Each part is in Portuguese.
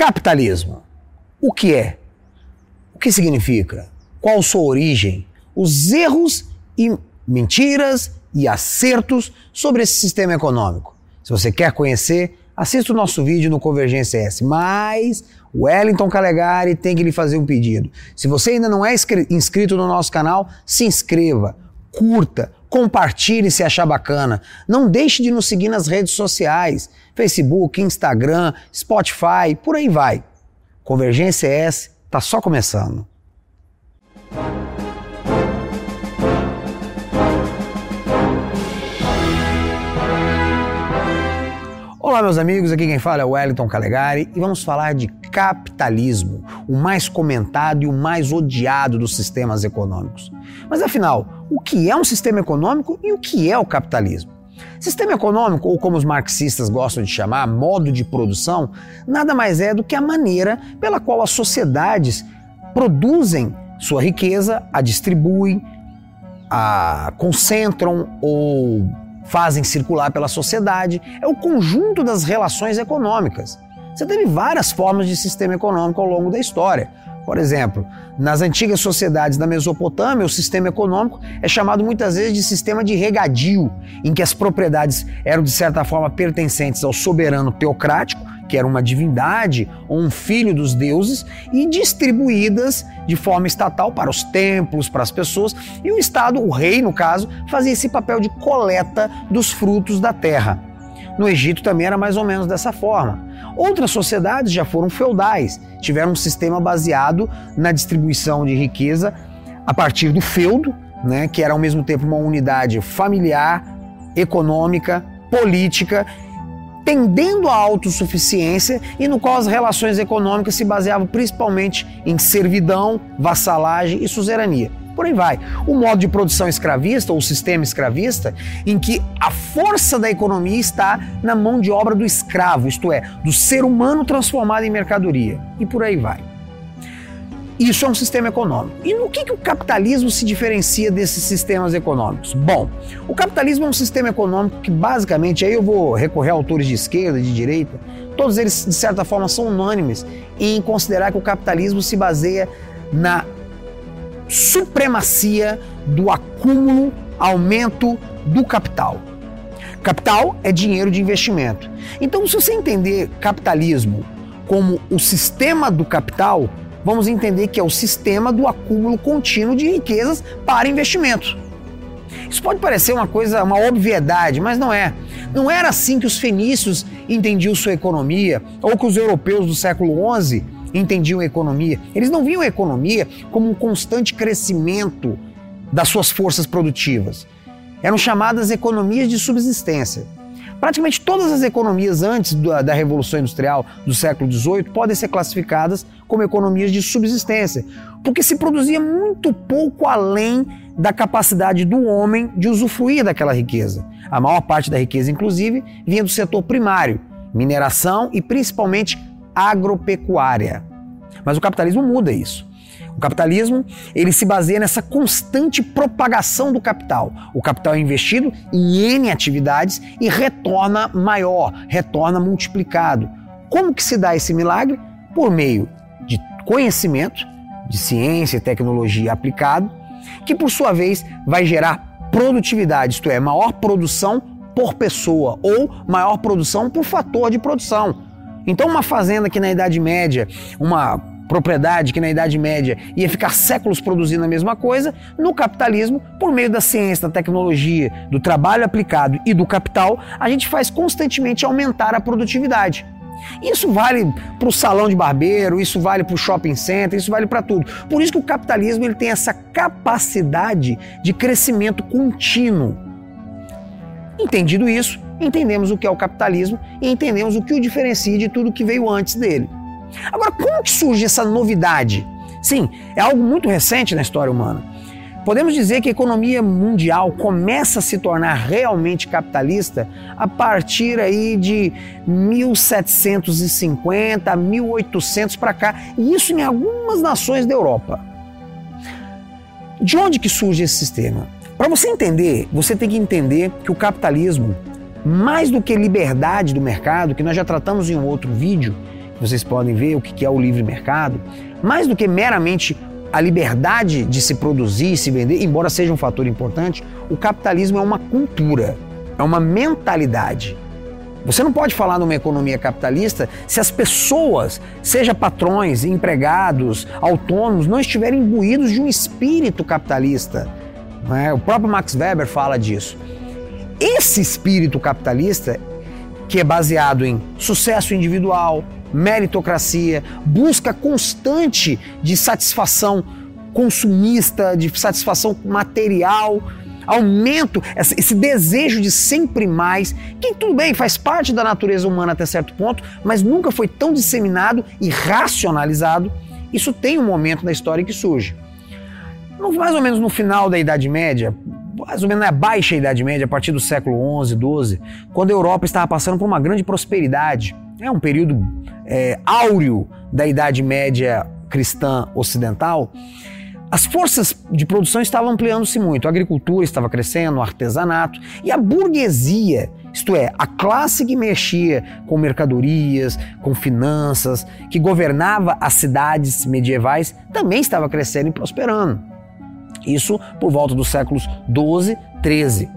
Capitalismo. O que é? O que significa? Qual sua origem? Os erros e mentiras e acertos sobre esse sistema econômico. Se você quer conhecer, assista o nosso vídeo no Convergência S. Mas o Wellington Calegari tem que lhe fazer um pedido. Se você ainda não é inscrito no nosso canal, se inscreva, curta, compartilhe se achar bacana. Não deixe de nos seguir nas redes sociais: Facebook, Instagram, Spotify, por aí vai. Convergência S está só começando. Olá, meus amigos, aqui quem fala é o Wellington Calegari e vamos falar de capitalismo, o mais comentado e o mais odiado dos sistemas econômicos. Mas afinal, o que é um sistema econômico e o que é o capitalismo? Sistema econômico, ou como os marxistas gostam de chamar, modo de produção, nada mais é do que a maneira pela qual as sociedades produzem sua riqueza, a distribuem, a concentram ou fazem circular pela sociedade, é o conjunto das relações econômicas. Você teve várias formas de sistema econômico ao longo da história. Por exemplo, nas antigas sociedades da Mesopotâmia, o sistema econômico é chamado muitas vezes de sistema de regadio, em que as propriedades eram de certa forma pertencentes ao soberano teocrático, que era uma divindade ou um filho dos deuses, e distribuídas de forma estatal para os templos, para as pessoas, e o Estado, o rei no caso, fazia esse papel de coleta dos frutos da terra. No Egito também era mais ou menos dessa forma. Outras sociedades já foram feudais, tiveram um sistema baseado na distribuição de riqueza a partir do feudo, né, que era ao mesmo tempo uma unidade familiar, econômica, política, tendendo à autossuficiência e no qual as relações econômicas se baseavam principalmente em servidão, vassalagem e suzerania por aí vai. O modo de produção escravista, ou o sistema escravista, em que a força da economia está na mão de obra do escravo, isto é, do ser humano transformado em mercadoria. E por aí vai. Isso é um sistema econômico. E no que, que o capitalismo se diferencia desses sistemas econômicos? Bom, o capitalismo é um sistema econômico que basicamente, aí eu vou recorrer a autores de esquerda, de direita, todos eles de certa forma são unânimes em considerar que o capitalismo se baseia na supremacia do acúmulo, aumento do capital. Capital é dinheiro de investimento. Então, se você entender capitalismo como o sistema do capital, vamos entender que é o sistema do acúmulo contínuo de riquezas para investimento. Isso pode parecer uma coisa, uma obviedade, mas não é. Não era assim que os fenícios entendiam sua economia, ou que os europeus do século XI entendiam a economia. Eles não viam a economia como um constante crescimento das suas forças produtivas. Eram chamadas economias de subsistência. Praticamente todas as economias antes da Revolução Industrial do século XVIII podem ser classificadas como economias de subsistência, porque se produzia muito pouco além da capacidade do homem de usufruir daquela riqueza. A maior parte da riqueza, inclusive, vinha do setor primário, mineração e principalmente agropecuária. Mas o capitalismo muda isso. O capitalismo, ele se baseia nessa constante propagação do capital. O capital é investido em N atividades e retorna maior, retorna multiplicado. Como que se dá esse milagre? Por meio de conhecimento, de ciência e tecnologia aplicado, que por sua vez vai gerar produtividade, isto é, maior produção por pessoa ou maior produção por fator de produção. Então, uma fazenda que na Idade Média, uma propriedade que na Idade Média ia ficar séculos produzindo a mesma coisa, no capitalismo, por meio da ciência, da tecnologia, do trabalho aplicado e do capital, a gente faz constantemente aumentar a produtividade. Isso vale para o salão de barbeiro, isso vale para o shopping center, isso vale para tudo. Por isso que o capitalismo ele tem essa capacidade de crescimento contínuo. Entendido isso, entendemos o que é o capitalismo e entendemos o que o diferencia de tudo que veio antes dele. Agora, como que surge essa novidade? Sim, é algo muito recente na história humana. Podemos dizer que a economia mundial começa a se tornar realmente capitalista a partir aí de 1750, 1800 para cá, e isso em algumas nações da Europa. De onde que surge esse sistema? Para você entender, você tem que entender que o capitalismo mais do que liberdade do mercado, que nós já tratamos em um outro vídeo, vocês podem ver o que é o livre mercado, mais do que meramente a liberdade de se produzir e se vender, embora seja um fator importante, o capitalismo é uma cultura, é uma mentalidade. Você não pode falar numa economia capitalista se as pessoas, seja patrões, empregados, autônomos, não estiverem imbuídos de um espírito capitalista. É? O próprio Max Weber fala disso. Esse espírito capitalista, que é baseado em sucesso individual, meritocracia, busca constante de satisfação consumista, de satisfação material, aumento, esse desejo de sempre mais, que tudo bem, faz parte da natureza humana até certo ponto, mas nunca foi tão disseminado e racionalizado. Isso tem um momento na história que surge. mais ou menos no final da Idade Média, mais ou menos na baixa Idade Média, a partir do século XI, XII, quando a Europa estava passando por uma grande prosperidade. É um período é, áureo da Idade Média cristã ocidental. As forças de produção estavam ampliando-se muito, a agricultura estava crescendo, o artesanato e a burguesia, isto é, a classe que mexia com mercadorias, com finanças, que governava as cidades medievais, também estava crescendo e prosperando. Isso por volta dos séculos 12, 13.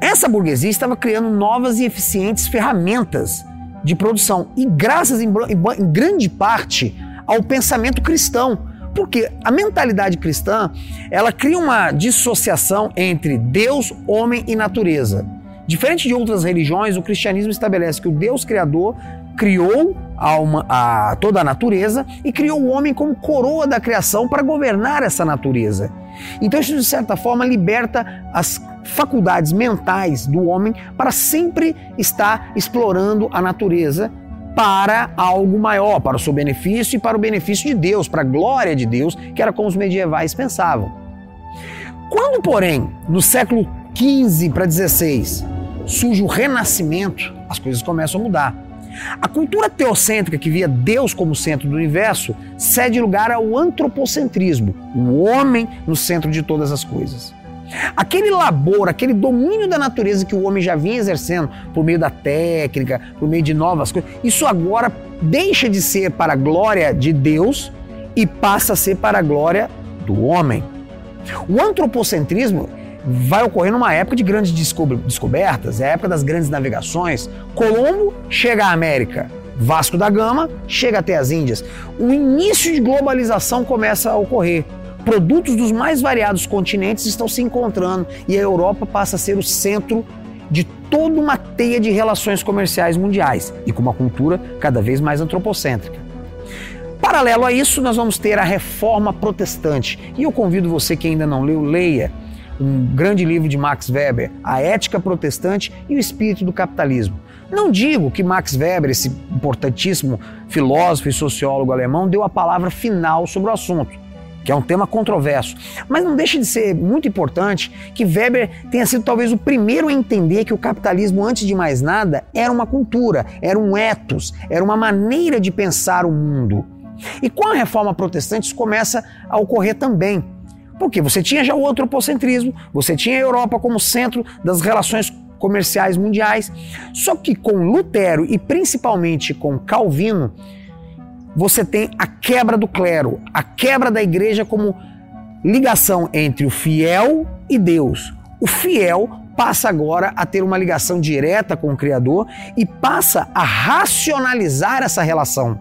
Essa burguesia estava criando novas e eficientes ferramentas de produção e graças em, em, grande parte ao pensamento cristão porque a mentalidade cristã, ela cria uma dissociação entre Deus, homem e natureza. Diferente de outras religiões, o cristianismo estabelece que o Deus criador criou a, uma, a toda a natureza e criou o homem como coroa da criação para governar essa natureza. Então isso de certa forma liberta as faculdades mentais do homem para sempre estar explorando a natureza para algo maior, para o seu benefício e para o benefício de Deus, para a glória de Deus, que era como os medievais pensavam. Quando, porém, no século XV para XVI, surge o Renascimento, as coisas começam a mudar. A cultura teocêntrica que via Deus como centro do universo cede lugar ao antropocentrismo, o homem no centro de todas as coisas. Aquele labor, aquele domínio da natureza que o homem já vinha exercendo por meio da técnica, por meio de novas coisas, isso agora deixa de ser para a glória de Deus e passa a ser para a glória do homem. O antropocentrismo vai ocorrer numa época de grandes descobertas, é a época das grandes navegações. Colombo chega à América, Vasco da Gama chega até as Índias. O início de globalização começa a ocorrer produtos dos mais variados continentes estão se encontrando e a Europa passa a ser o centro de toda uma teia de relações comerciais mundiais e com uma cultura cada vez mais antropocêntrica. Paralelo a isso, nós vamos ter a Reforma Protestante. E eu convido você que ainda não leu, leia um grande livro de Max Weber, A Ética Protestante e o Espírito do Capitalismo. Não digo que Max Weber, esse importantíssimo filósofo e sociólogo alemão, deu a palavra final sobre o assunto que é um tema controverso. Mas não deixa de ser muito importante que Weber tenha sido talvez o primeiro a entender que o capitalismo, antes de mais nada, era uma cultura, era um ethos, era uma maneira de pensar o mundo. E com a reforma protestante isso começa a ocorrer também. Porque você tinha já o antropocentrismo, você tinha a Europa como centro das relações comerciais mundiais, só que com Lutero e principalmente com Calvino, você tem a quebra do clero, a quebra da igreja como ligação entre o fiel e Deus. O fiel passa agora a ter uma ligação direta com o Criador e passa a racionalizar essa relação.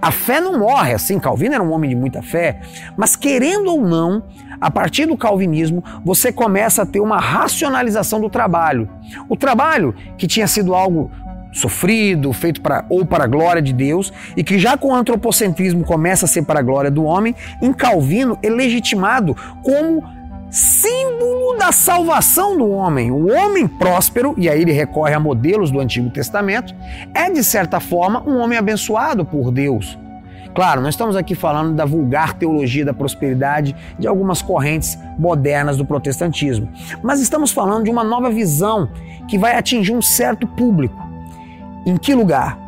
A fé não morre, assim, Calvino era um homem de muita fé, mas querendo ou não, a partir do calvinismo, você começa a ter uma racionalização do trabalho. O trabalho, que tinha sido algo sofrido, feito para ou para a glória de Deus, e que já com o antropocentrismo começa a ser para a glória do homem, em Calvino é legitimado como símbolo da salvação do homem. O homem próspero, e aí ele recorre a modelos do Antigo Testamento, é de certa forma um homem abençoado por Deus. Claro, nós estamos aqui falando da vulgar teologia da prosperidade de algumas correntes modernas do protestantismo, mas estamos falando de uma nova visão que vai atingir um certo público em que lugar?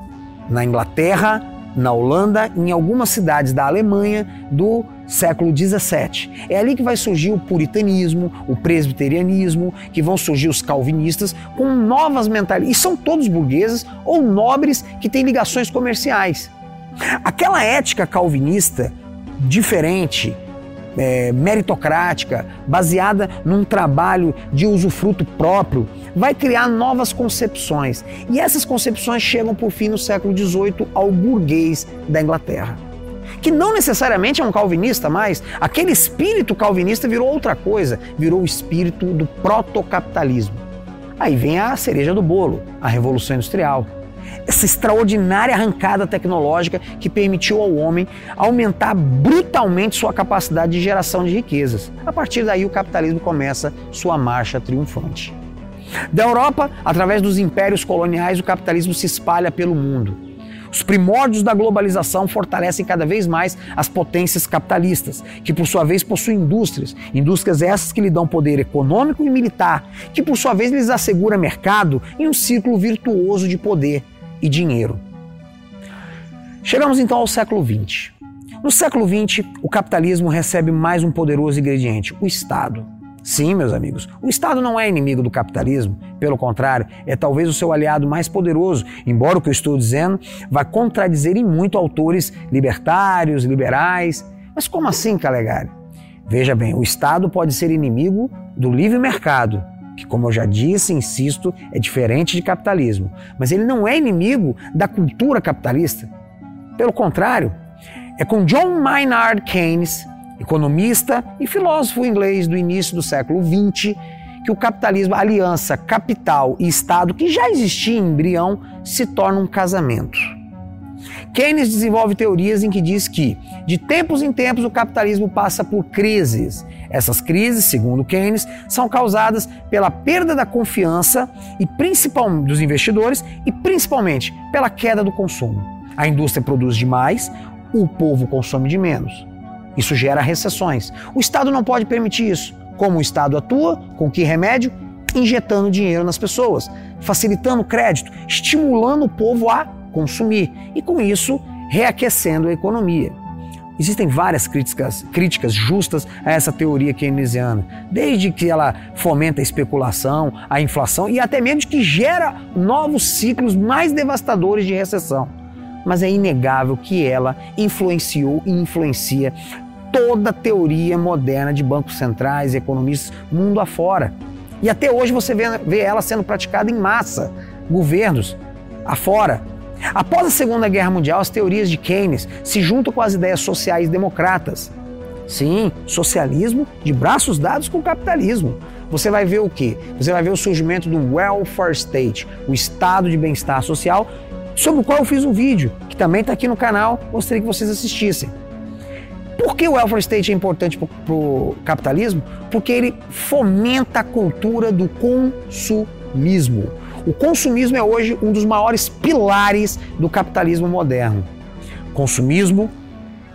Na Inglaterra, na Holanda em algumas cidades da Alemanha do século XVII. É ali que vai surgir o puritanismo, o presbiterianismo, que vão surgir os calvinistas com novas mentalidades. E são todos burgueses ou nobres que têm ligações comerciais. Aquela ética calvinista diferente, é, meritocrática, baseada num trabalho de usufruto próprio, vai criar novas concepções. E essas concepções chegam por fim no século XVIII ao burguês da Inglaterra. Que não necessariamente é um calvinista, mas aquele espírito calvinista virou outra coisa, virou o espírito do protocapitalismo. Aí vem a cereja do bolo, a Revolução Industrial essa extraordinária arrancada tecnológica que permitiu ao homem aumentar brutalmente sua capacidade de geração de riquezas. A partir daí, o capitalismo começa sua marcha triunfante. Da Europa, através dos impérios coloniais, o capitalismo se espalha pelo mundo. Os primórdios da globalização fortalecem cada vez mais as potências capitalistas, que por sua vez possuem indústrias, indústrias essas que lhe dão poder econômico e militar, que por sua vez lhes assegura mercado em um círculo virtuoso de poder e dinheiro. Chegamos então ao século XX. No século XX, o capitalismo recebe mais um poderoso ingrediente: o Estado. Sim, meus amigos, o Estado não é inimigo do capitalismo, pelo contrário, é talvez o seu aliado mais poderoso, embora o que eu estou dizendo vá contradizer em muito autores libertários, liberais. Mas como assim, Calegari? Veja bem, o Estado pode ser inimigo do livre mercado, que, como eu já disse insisto, é diferente de capitalismo. Mas ele não é inimigo da cultura capitalista. Pelo contrário, é com John Maynard Keynes, economista e filósofo inglês do início do século XX, que o capitalismo, aliança capital e Estado, que já existia em embrião, se torna um casamento. Keynes desenvolve teorias em que diz que, de tempos em tempos, o capitalismo passa por crises. Essas crises, segundo Keynes, são causadas pela perda da confiança e principalmente dos investidores e principalmente pela queda do consumo. A indústria produz demais, o povo consome de menos. Isso gera recessões. O Estado não pode permitir isso. Como o Estado atua? Com que remédio? Injetando dinheiro nas pessoas, facilitando crédito, estimulando o povo a consumir e, com isso, reaquecendo a economia. Existem várias críticas, críticas justas a essa teoria keynesiana, desde que ela fomenta a especulação, a inflação e até mesmo que gera novos ciclos mais devastadores de recessão. Mas é inegável que ela influenciou e influencia toda a teoria moderna de bancos centrais e economistas mundo afora. E até hoje você vê, vê ela sendo praticada em massa, governos afora, Após a Segunda Guerra Mundial, as teorias de Keynes se juntam com as ideias sociais democratas. Sim, socialismo de braços dados com o capitalismo. Você vai ver o quê? Você vai ver o surgimento do welfare state, o estado de bem-estar social, sobre o qual eu fiz um vídeo, que também está aqui no canal, gostaria que vocês assistissem. Por que o welfare state é importante para o capitalismo? Porque ele fomenta a cultura do consumismo. O consumismo é hoje um dos maiores pilares do capitalismo moderno. Consumismo,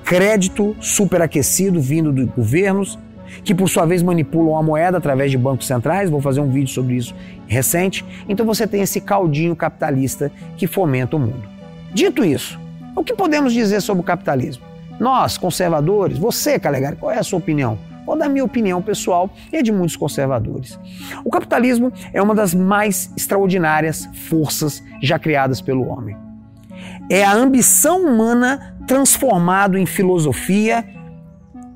crédito superaquecido vindo de governos, que por sua vez manipulam a moeda através de bancos centrais. Vou fazer um vídeo sobre isso recente. Então você tem esse caldinho capitalista que fomenta o mundo. Dito isso, o que podemos dizer sobre o capitalismo? Nós, conservadores, você, Calegari, qual é a sua opinião? Ou da minha opinião pessoal e de muitos conservadores. O capitalismo é uma das mais extraordinárias forças já criadas pelo homem. É a ambição humana transformado em filosofia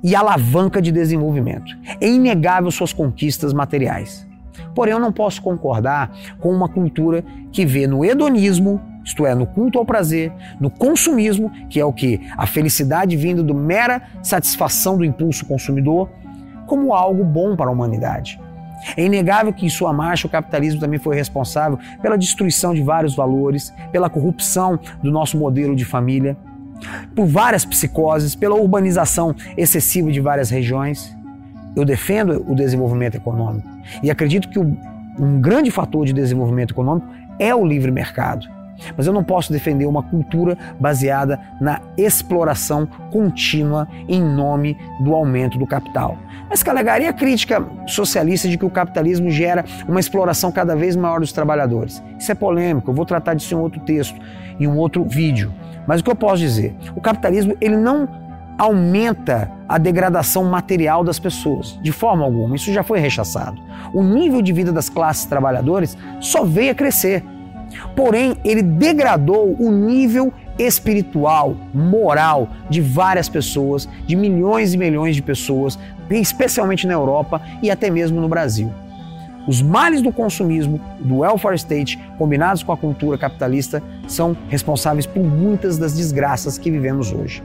e alavanca de desenvolvimento. É inegável suas conquistas materiais. Porém, eu não posso concordar com uma cultura que vê no hedonismo, isto é, no culto ao prazer, no consumismo, que é o que? A felicidade vindo do mera satisfação do impulso consumidor, como algo bom para a humanidade. É inegável que em sua marcha o capitalismo também foi responsável pela destruição de vários valores, pela corrupção do nosso modelo de família, por várias psicoses, pela urbanização excessiva de várias regiões. Eu defendo o desenvolvimento econômico e acredito que um grande fator de desenvolvimento econômico é o livre mercado. Mas eu não posso defender uma cultura baseada na exploração contínua em nome do aumento do capital. Mas calegaria a crítica socialista de que o capitalismo gera uma exploração cada vez maior dos trabalhadores. Isso é polêmico, eu vou tratar disso em outro texto, em um outro vídeo. Mas o que eu posso dizer? O capitalismo ele não aumenta a degradação material das pessoas, de forma alguma. Isso já foi rechaçado. O nível de vida das classes trabalhadoras só veio a crescer. Porém, ele degradou o nível espiritual, moral de várias pessoas, de milhões e milhões de pessoas, especialmente na Europa e até mesmo no Brasil. Os males do consumismo, do welfare state, combinados com a cultura capitalista, são responsáveis por muitas das desgraças que vivemos hoje.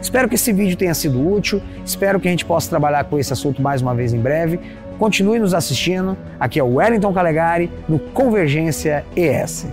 Espero que esse vídeo tenha sido útil, espero que a gente possa trabalhar com esse assunto mais uma vez em breve. Continue nos assistindo. Aqui é o Wellington Calegari no Convergência ES.